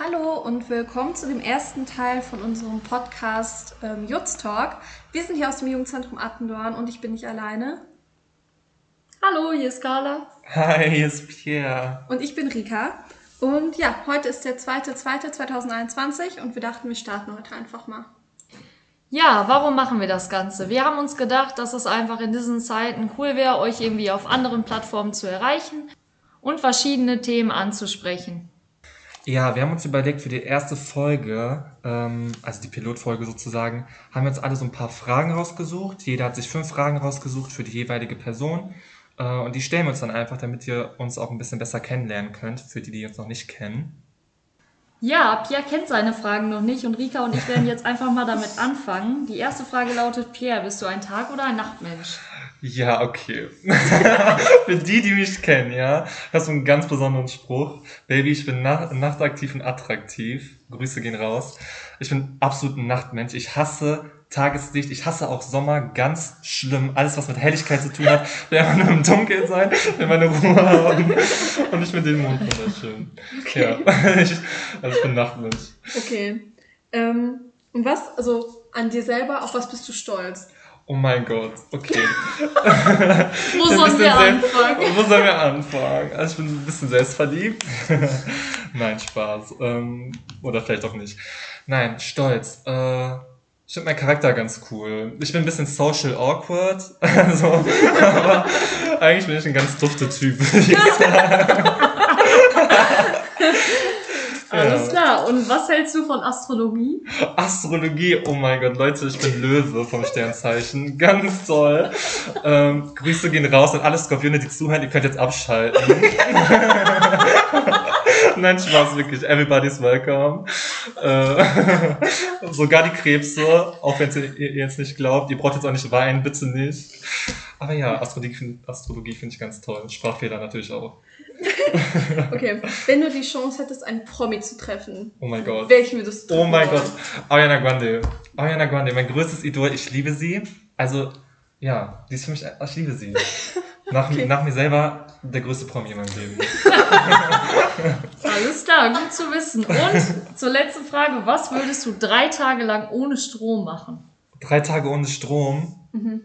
Hallo und willkommen zu dem ersten Teil von unserem Podcast ähm, Jutz Talk. Wir sind hier aus dem Jugendzentrum Attendorn und ich bin nicht alleine. Hallo, hier ist Carla. Hi, hier ist Pierre. Und ich bin Rika. Und ja, heute ist der 2.2.2021 und wir dachten, wir starten heute einfach mal. Ja, warum machen wir das Ganze? Wir haben uns gedacht, dass es einfach in diesen Zeiten cool wäre, euch irgendwie auf anderen Plattformen zu erreichen und verschiedene Themen anzusprechen. Ja, wir haben uns überlegt für die erste Folge, ähm, also die Pilotfolge sozusagen, haben wir uns alle so ein paar Fragen rausgesucht. Jeder hat sich fünf Fragen rausgesucht für die jeweilige Person. Äh, und die stellen wir uns dann einfach, damit ihr uns auch ein bisschen besser kennenlernen könnt, für die, die uns noch nicht kennen. Ja, Pierre kennt seine Fragen noch nicht und Rika und ich werden jetzt einfach mal damit anfangen. Die erste Frage lautet, Pierre, bist du ein Tag- oder ein Nachtmensch? Ja, okay. Für die, die mich kennen, ja, hast du einen ganz besonderen Spruch. Baby, ich bin nach nachtaktiv und attraktiv. Grüße gehen raus. Ich bin absolut ein Nachtmensch. Ich hasse Tageslicht. Ich hasse auch Sommer ganz schlimm. Alles, was mit Helligkeit zu tun hat, will einfach nur im Dunkeln sein, will meine Ruhe haben. Und ich finde den Mond wunderschön. Okay. Ja, ich, also ich bin Nachtmensch. Okay. Ähm, und was, also an dir selber, auf was bist du stolz? Oh mein Gott, okay. Wo sollen wir anfangen? Wo sollen wir anfangen? Also ich bin ein bisschen selbstverliebt. Nein, Spaß. Ähm, oder vielleicht auch nicht. Nein, stolz. Äh, ich finde meinen Charakter ganz cool. Ich bin ein bisschen social awkward. Also, aber eigentlich bin ich ein ganz dufter Typ, würde ich sagen. Alles klar. Und was hältst du von Astrologie? Astrologie, oh mein Gott, Leute, ich bin Löwe vom Sternzeichen. Ganz toll. Ähm, Grüße gehen raus an alle Skorpione, die zuhören, ihr könnt jetzt abschalten. Nein, Spaß, wirklich. Everybody's welcome. Äh, sogar die Krebse, auch wenn ihr jetzt nicht glaubt. Ihr braucht jetzt auch nicht weinen, bitte nicht. Aber ja, Astrologie, Astrologie finde ich ganz toll. Sprachfehler natürlich auch. okay, wenn du die Chance hättest, einen Promi zu treffen, oh mein Gott. welchen würdest du Oh mein? Gott, Ariana Grande. Ariana Grande, mein größtes Idol, ich liebe sie. Also, ja, die ist für mich, ich liebe sie. Nach, okay. nach mir selber der größte Promi in meinem Leben. Alles klar, gut zu wissen. Und zur letzten Frage, was würdest du drei Tage lang ohne Strom machen? Drei Tage ohne Strom? Mhm.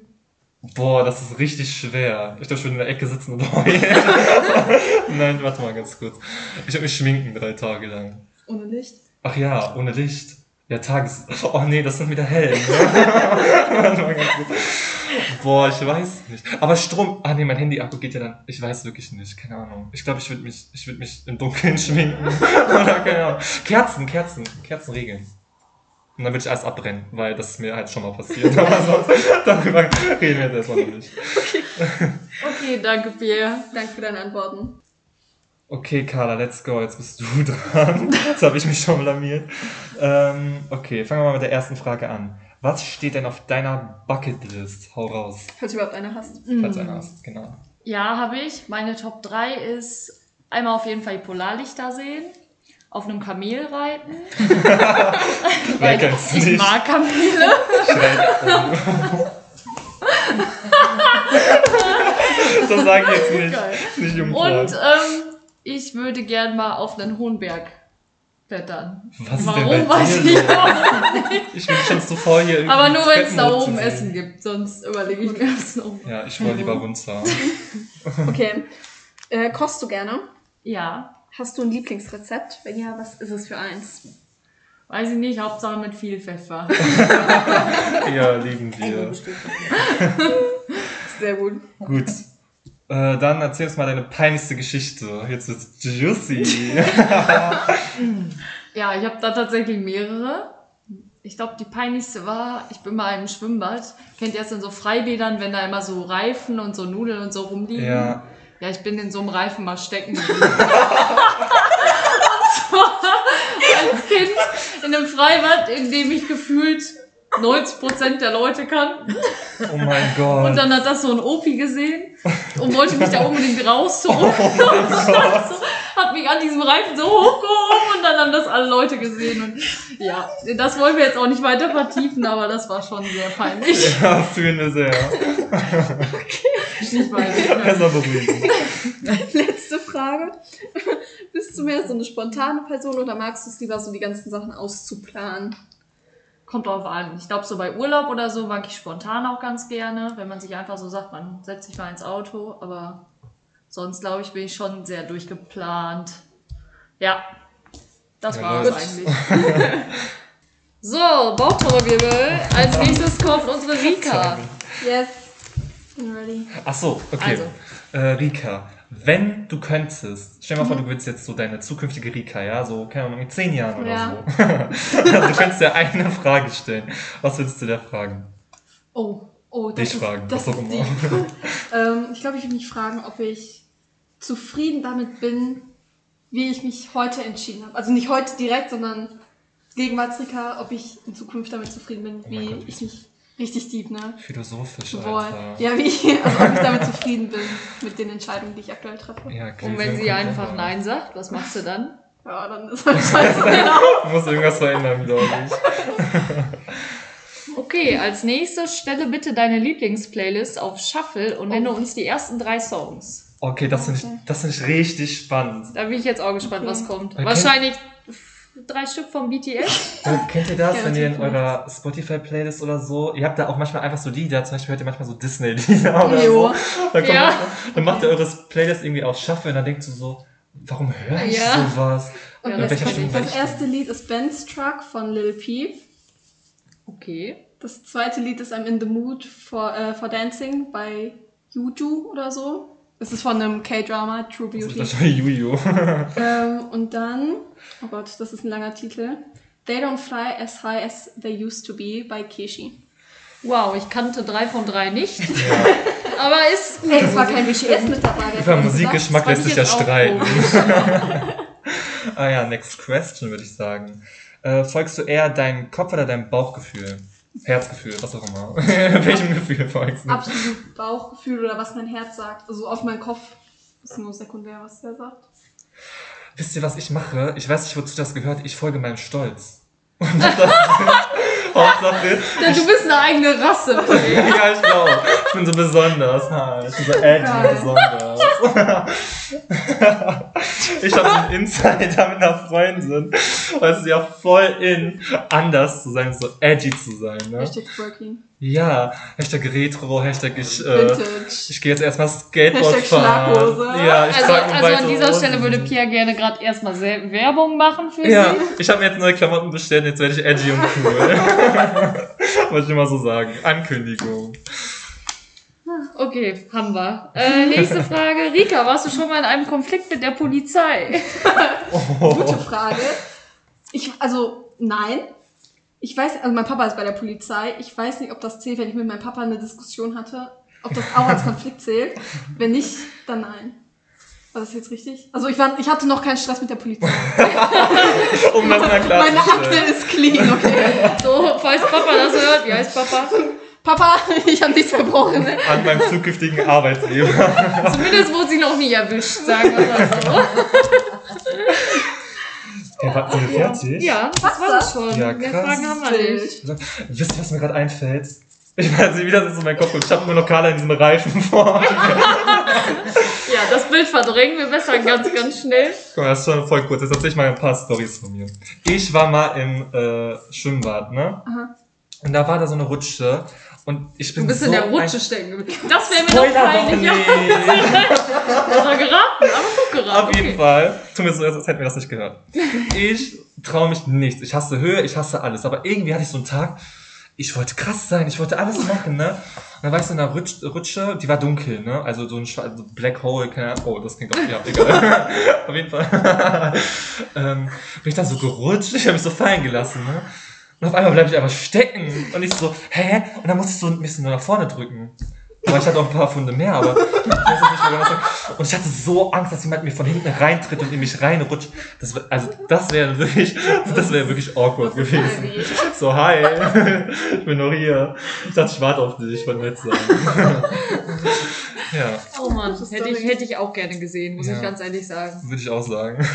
Boah, das ist richtig schwer. Ich ich würde in der Ecke sitzen und heulen. Nein, warte mal ganz kurz. Ich würde mich schminken drei Tage lang. Ohne Licht? Ach ja, ohne Licht. Ja, Tages... Oh nee, das sind wieder hell. Ne? warte mal ganz kurz. Boah, ich weiß nicht. Aber Strom... Ah nee, mein Handy-Akku geht ja dann... Ich weiß wirklich nicht. Keine Ahnung. Ich glaube, ich würde mich, ich würd mich im Dunkeln schminken. Oder keine Ahnung. Kerzen, Kerzen. Kerzen regeln. Und dann würde ich alles abbrennen, weil das ist mir halt schon mal passiert. Aber sonst, darüber reden wir jetzt erstmal noch nicht. Okay. okay, danke Pierre. Danke für deine Antworten. Okay, Carla, let's go. Jetzt bist du dran. Jetzt habe ich mich schon blamiert. Ähm, okay, fangen wir mal mit der ersten Frage an. Was steht denn auf deiner Bucketlist? Hau raus. Falls du überhaupt eine hast. Falls du eine hast, genau. Ja, habe ich. Meine Top 3 ist einmal auf jeden Fall die Polarlichter sehen auf einem Kamel reiten. Weil ich nicht. mag Kamele. das sage ich jetzt nicht. Geil. Nicht Und ähm, ich würde gern mal auf einen hohen Berg klettern. Was Warum weiß ich nicht. Ich bin schon zuvor hier irgendwie. Aber nur wenn es da oben Essen gibt, sonst überlege ich mir das noch. Ja, ich wollte lieber runter. okay. Äh, kochst du gerne? Ja. Hast du ein Lieblingsrezept? Wenn ja, was ist es für eins? Weiß ich nicht, Hauptsache mit viel Pfeffer. ja, lieben wir. Sehr gut. Gut. Äh, dann erzähl uns mal deine peinlichste Geschichte. Jetzt ist juicy. ja, ich habe da tatsächlich mehrere. Ich glaube, die peinlichste war, ich bin mal im Schwimmbad. Kennt ihr das in so Freibädern, wenn da immer so Reifen und so Nudeln und so rumliegen? Ja. Ja, ich bin in so einem Reifen mal stecken und zwar als Kind in einem Freibad, in dem ich gefühlt 90% der Leute kannten. Oh mein Gott. Und dann hat das so ein Opi gesehen und wollte mich da unbedingt rausholen. Oh hat mich an diesem Reifen so hochgehoben und dann haben das alle Leute gesehen und ja, das wollen wir jetzt auch nicht weiter vertiefen, aber das war schon sehr peinlich. Ja, fühlen wir sehr. Nicht weiter. Besser beruhigen. Letzte Frage. Bist du mehr so eine spontane Person oder magst du es lieber, so die ganzen Sachen auszuplanen? Kommt drauf an. Ich glaube, so bei Urlaub oder so mag ich spontan auch ganz gerne, wenn man sich einfach so sagt, man setzt sich mal ins Auto, aber sonst glaube ich, bin ich schon sehr durchgeplant. Ja, das Ja, war es eigentlich. so, Bauchtrommelwirbel. Als nächstes kommt unsere Rika. Yes. Ready. Ach so, okay. Also. Äh, Rika, wenn du könntest, stell dir mal vor, du willst jetzt so deine zukünftige Rika, ja, so, keine Ahnung, in zehn Jahren oder Ja. so. du könntest dir eine Frage stellen. Was würdest du dir fragen? Oh, oh, das Dich ist, fragen, das was auch immer. ähm, ich glaube, ich würde mich fragen, ob ich zufrieden damit bin, wie ich mich heute entschieden habe. Also nicht heute direkt, sondern Gegenwartsrika, ob ich in Zukunft damit zufrieden bin, Oh wie Gott. ich mich richtig deep, ne? Philosophisch, Voll. Alter. Ja, wie ich, also ob ich damit zufrieden bin mit den Entscheidungen, die ich aktuell treffe. Ja, Und Gläschen wenn sie einfach runter. Nein sagt, was machst du dann? Ja, dann ist halt scheiße. genau. Du musst irgendwas verändern, glaube ich. Okay, als nächstes stelle bitte deine Lieblingsplaylist auf Shuffle und nenne Oh. uns die ersten drei Songs. Okay, das finde ich, das finde ich richtig spannend. Da bin ich jetzt auch gespannt, Okay. was kommt. Okay. Wahrscheinlich drei Stück vom BTS. Äh, kennt ihr das, Ja, wenn ihr in eurer Spotify-Playlist oder so, ihr habt da auch manchmal einfach so Lieder, zum Beispiel hört ihr manchmal so Disney-Lieder oder Jo. so. Dann, kommt Ja. manchmal, dann macht ihr eure Playlist irgendwie auf Shuffle und dann denkt ihr so, warum höre ich Ja. sowas? Und Ja, das Das erste Lied ist Ben's Truck von Lil Peep. Okay. Das zweite Lied ist I'm in the Mood for, äh, for Dancing bei Yuju oder so. Das ist von einem K-Drama, True Das ist Beauty. wahrscheinlich Juju. Ähm, und dann, oh Gott, das ist ein langer Titel. They Don't Fly As High As They Used to Be bei Kishi. Wow, ich kannte drei von drei nicht. Aber ist gut. Ey, es war kein BTS mit dabei. Über Musikgeschmack lässt ich sich ja jetzt streiten. Ah ja, next question würde ich sagen. Äh, folgst du eher deinem Kopf oder deinem Bauchgefühl? Herzgefühl, was auch immer. Welchem Gefühl folgst du? Absolut Bauchgefühl oder was mein Herz sagt. Also auf meinen Kopf ist nur sekundär, was der sagt. Wisst ihr, was ich mache? Ich weiß nicht, wozu das gehört. Ich folge meinem Stolz. Und das Hauptsache, Denn du bist eine eigene Rasse. Ja, ich glaube. Ich bin so besonders. Ich bin so edgy besonders. ich habe so einen Insider mit einer Freundin. Weil es ist ja voll in, anders zu sein, so edgy zu sein. Ne? Hashtag Twerking. Ja, Hashtag Retro, Hashtag ich, äh, Vintage. ich gehe jetzt erstmal Skateboard Hashtag fahren. Schlaghose. Ja, ich Also, also an dieser Hose. Stelle würde Pia gerne gerade erstmal Werbung machen für Ja, sie. ich habe mir jetzt neue Klamotten bestellt, jetzt werde ich edgy und cool. Wollte ich mal so sagen. Ankündigung. Okay, haben wir. Äh, nächste Frage. Rika, warst du schon mal in einem Konflikt mit der Polizei? Gute Frage. Ich, also, nein. Ich weiß, also mein Papa ist bei der Polizei. Ich weiß nicht, ob das zählt, wenn ich mit meinem Papa eine Diskussion hatte, ob das auch als Konflikt zählt. Wenn nicht, dann nein. War das jetzt richtig? Also ich, war, ich hatte noch keinen Stress mit der Polizei. Um das mal klar Meine Akte ist clean, okay. So, falls Papa das hört, wie heißt Papa? Papa, ich habe nichts verbrochen. Ne? An meinem zukünftigen Arbeitgeber. Zumindest wurde sie noch nie erwischt, sagen wir mal so. Ja, war sind wir fertig? Ja, das Was war das schon. Ja, Mehr krass. Fragen haben wir nicht. Wisst ihr, was mir gerade einfällt? Ich weiß nicht, wie das in meinem Kopf kommt. Ich habe nur noch Carla in diesem Reifen vor. Ja, das Bild verdrängen wir besser ganz, ganz schnell. Guck mal, das ist schon voll kurz. Jetzt erzähl ich mal ein paar Stories von mir. Ich war mal im äh, Schwimmbad, ne? Aha. Und da war da so eine Rutsche. Und ich bin Du bist so in der Rutsche stecken geblieben. Das wäre mir noch peinlich. Das war geraten, aber gut geraten. Auf jeden okay. Fall. Tu mir so, als hätten wir das nicht gehört. Ich traue mich nichts. Ich hasse Höhe, ich hasse alles. Aber irgendwie hatte ich so einen Tag, ich wollte krass sein, ich wollte alles machen, ne? Und dann war ich so in einer Rutsch, Rutsche, die war dunkel, ne? Also so ein schwa- so Black Hole, keine Ahnung. Oh, das klingt auch, ja, egal. Auf jeden Fall. ähm, bin ich dann so gerutscht, ich habe mich so fallen gelassen, ne? Und auf einmal bleibe ich einfach stecken. Und ich so, hä? Und dann musste ich so ein bisschen nur nach vorne drücken. Aber ich hatte auch ein paar Funde mehr, aber ich weiß nicht mehr, was ich- Und ich hatte so Angst, dass jemand mir von hinten reintritt und in mich reinrutscht. Das, also, das wäre wirklich, das wäre wirklich awkward gewesen. So, hi, ich bin noch hier. Ich dachte, ich warte auf dich, ich wollte nett sein. ja, Oh Mann, hätte ich, hätte ich auch gerne gesehen, muss Ja. ich ganz ehrlich sagen. würde ich auch sagen.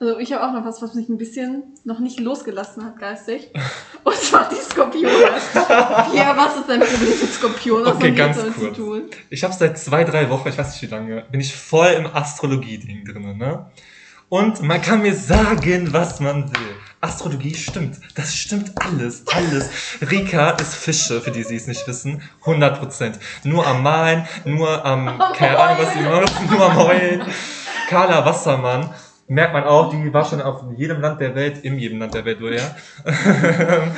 Also ich habe auch noch was, was mich ein bisschen noch nicht losgelassen hat geistig. Und zwar die Skorpione. ja, was ist dein Problem mit Skorpionen? Was Okay, ganz damit kurz. zu tun? Ich habe seit zwei, drei Wochen, ich weiß nicht wie lange, bin ich voll im Astrologie-Ding drin, ne? Und man kann mir sagen, was man will. Astrologie stimmt. Das stimmt alles, alles. Rika ist Fische, für die sie es nicht wissen. 100 Prozent. Nur am Malen, nur am, keine Ahnung, was sie macht, nur am Heulen. Carla Wassermann, merkt man auch, die war schon auf jedem Land der Welt, in jedem Land der Welt, woher.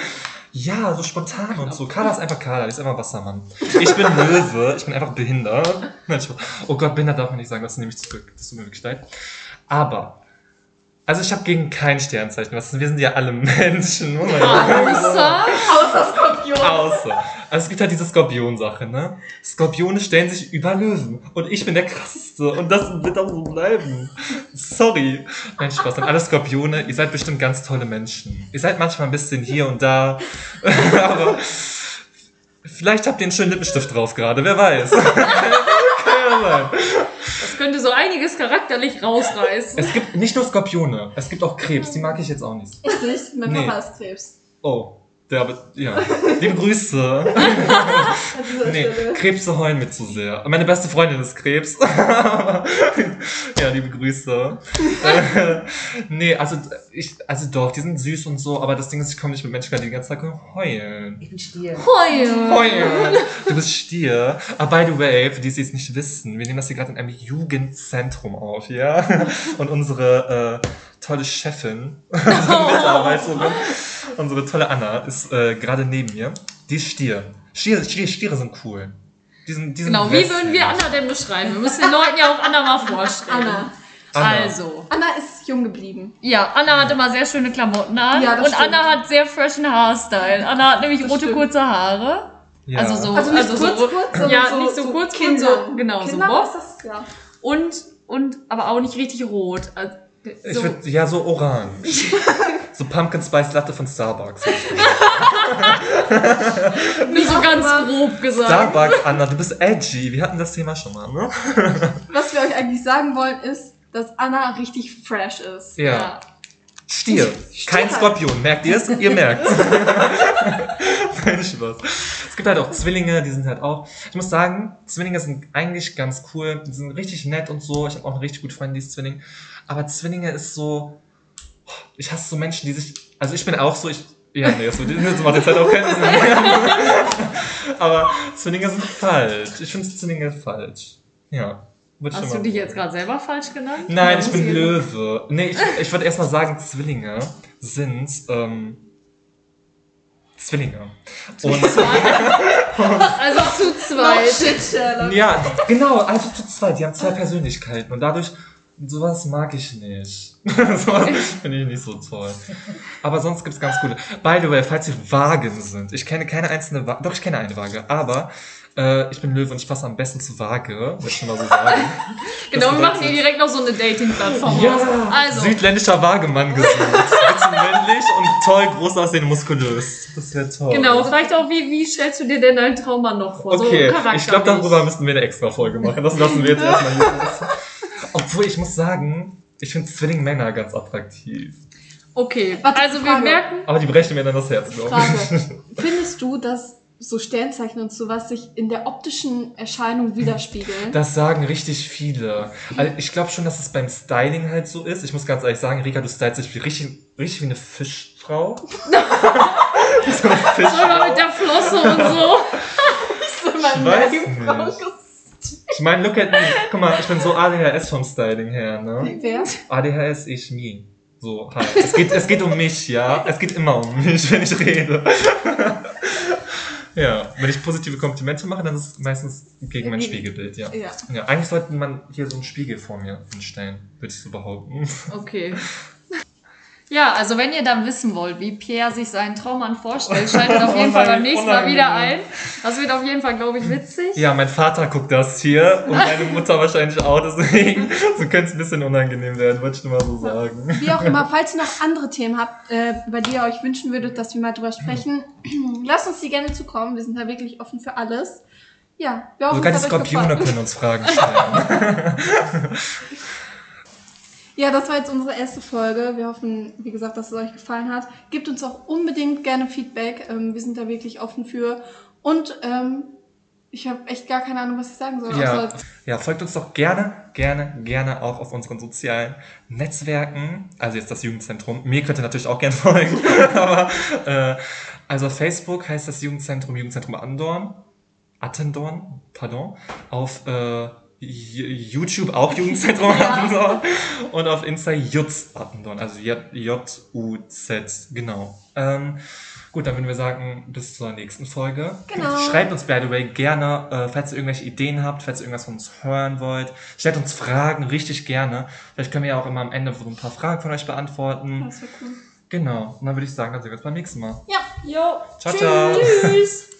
Ja, so spontan und so. Carla ist einfach Carla, die ist einfach Wassermann. Ich bin Löwe, ich bin einfach behindert. Oh Gott, behindert darf man nicht sagen, das nehme ich zurück. Das tut mir wirklich leid. Aber, also ich habe gegen kein Sternzeichen. Was, wir sind ja alle Menschen. Oh mein Gott. Außer, Außer Skorpion. Außer. Also es gibt halt diese Skorpion-Sache, ne? Skorpione stellen sich über Löwen. Und ich bin der krasseste. Und das wird auch so bleiben. Sorry. Nein, Spaß. Und alle Skorpione, ihr seid bestimmt ganz tolle Menschen. Ihr seid manchmal ein bisschen hier und da. Aber vielleicht habt ihr einen schönen Lippenstift drauf gerade. Wer weiß. Das könnte so einiges charakterlich rausreißen. Es gibt nicht nur Skorpione. Es gibt auch Krebs. Die mag ich jetzt auch nicht. Ich nicht, mein Nee. Papa ist Krebs. Oh. Der, aber, ja. Liebe Grüße. Nee. Krebse heulen mir zu sehr. Meine beste Freundin ist Krebs. ja, liebe Grüße. äh, nee, also ich, also doch, die sind süß und so, aber das Ding ist, ich komme nicht mit Menschen klar, die den ganzen Tag heulen. Ich bin Stier. Heulen. Heulen! Du bist Stier. Ah, by the way, für die, die es nicht wissen, wir nehmen das hier gerade in einem Jugendzentrum auf, ja? Und unsere äh, tolle Chefin, unsere Mitarbeiterin, unsere tolle Anna ist äh, gerade neben mir. Die ist Stier. Stiere, Stiere, Stiere sind cool. Die sind, die sind Genau, wie lässig. würden wir Anna denn beschreiben? Wir müssen den Leuten ja auch Anna mal vorstellen. Anna. Anna. Also, Anna ist jung geblieben. ja, Anna hat immer sehr schöne Klamotten an. Ja, das und stimmt. Anna hat sehr freshen Haarstyle. Anna hat nämlich Das rote stimmt. kurze Haare. Ja. Also so, Also nicht also kurz, so, kurz, sondern ja, so, nicht so, so kurz, Kinder. kurz, so, genau, Kinder, so was Bob. ist das? Ja. Und, und, aber auch nicht richtig rot. Also, Ich so. würd, ja, so orange. so Pumpkin Spice Latte von Starbucks. Nur so ganz grob gesagt. Starbucks, Anna, du bist edgy. Wir hatten das Thema schon mal, ne? Was wir euch eigentlich sagen wollen, ist, dass Anna richtig fresh ist. Ja. Ja. Stier. Kein halt. Skorpion. Merkt ihr es? Ihr merkt Nein, Spaß. Es gibt halt auch Zwillinge, die sind halt auch. Ich muss sagen, Zwillinge sind eigentlich ganz cool. Die sind richtig nett und so. Ich habe auch eine richtig gute Freundin, die ist Zwilling. Aber Zwillinge ist so. Ich hasse so Menschen, die sich. Also ich bin auch so, ich. Ja, nee, das, das macht jetzt halt auch keinen Sinn. Aber Zwillinge sind falsch. Ich finde Zwillinge falsch. Ja. Hast du dich jetzt gerade selber falsch genannt? Nein, ich bin Löwe. Nee, ich, ich würde erstmal sagen, Zwillinge sind ähm, Zwillinge. Und Also zu Oh, zweit. shit, ja, genau, also zu zweit, die haben zwei Persönlichkeiten und dadurch, sowas mag ich nicht. sowas finde ich nicht so toll. Aber sonst gibt's ganz coole. By the way, falls ihr Wagen sind, ich kenne keine einzelne Waage, doch ich kenne eine Waage, aber äh, ich bin Löwe und ich passe am besten zu Waage, würde ich schon mal so sagen. Genau, wir machen hier direkt noch so eine Dating-Plattform Ja. Also, südländischer Wagemann gesucht. Bitte männlich und toll, groß aussehen, muskulös. Das wäre toll. genau, vielleicht auch, wie, wie stellst du dir denn deinen Traummann noch vor? Okay, so ich glaube, darüber müssten wir eine extra Folge machen. Das lassen wir jetzt erstmal hier. Obwohl, ich muss sagen, ich finde Zwillingmänner ganz attraktiv. Okay, Warte, also wir Frage. merken, Aber die brechen mir dann das Herz, glaube ich. Frage. Findest du, dass so Sternzeichen und sowas sich in der optischen Erscheinung widerspiegeln? Das sagen richtig viele. Also ich glaube schon, dass es beim Styling halt so ist. Ich muss ganz ehrlich sagen, Rika, du stylst dich wie richtig, richtig wie eine Fischfrau. so eine sogar Fischfrau. mit der Flosse und so. so mein weiß nicht. Ich meine, look at me. Guck mal, ich bin so ADHS vom Styling her, ne? Wer? ADHS, ich, me. So, halt. Es geht, es geht um mich, ja? Es geht immer um mich, wenn ich rede. ja, wenn ich positive Komplimente mache, dann ist es meistens gegen mein Spiegelbild, ja. Ja. Ja, eigentlich sollte man hier so einen Spiegel vor mir hinstellen, würde ich so behaupten. Okay. Ja, also wenn ihr dann wissen wollt, wie Pierre sich seinen Traummann vorstellt, schaltet auf jeden Fall beim nächsten Mal wieder ein. Das wird auf jeden Fall, glaube ich, witzig. Ja, mein Vater guckt das hier und meine Mutter wahrscheinlich auch, deswegen so könnte es ein bisschen unangenehm werden, würde ich nur mal so sagen. Wie auch immer, falls ihr noch andere Themen habt, äh, bei die ihr euch wünschen würdet, dass wir mal drüber sprechen, lasst uns die gerne zukommen. Wir sind da wirklich offen für alles. Ja, wir hoffen, Sogar die Skorpione können uns Fragen stellen. Ja, das war jetzt unsere erste Folge. Wir hoffen, wie gesagt, dass es euch gefallen hat. Gebt uns auch unbedingt gerne Feedback. Ähm, wir sind da wirklich offen für. Und ähm, ich habe echt gar keine Ahnung, was ich sagen soll. Ja, ja, folgt uns doch gerne, gerne, gerne auch auf unseren sozialen Netzwerken. Also jetzt das Jugendzentrum. Mir könnt ihr natürlich auch gerne folgen. Aber äh, also auf Facebook heißt das Jugendzentrum Jugendzentrum Andorn. Attendorn, pardon. Auf äh, YouTube auch Jugendzentrum Attendorn. Und auf Insta Jutz Attendorn. Also J- J-U-Z, genau. Ähm, Gut, dann würden wir sagen, bis zur nächsten Folge. Genau. Schreibt uns, by the way, gerne, äh, falls ihr irgendwelche Ideen habt, falls ihr irgendwas von uns hören wollt. Stellt uns Fragen, richtig gerne. Vielleicht können wir ja auch immer am Ende so ein paar Fragen von euch beantworten. Das wäre cool. Genau. Und dann würde ich sagen, dann sehen wir uns beim nächsten Mal. Ja. Jo. Ciao, ciao. Tschüss.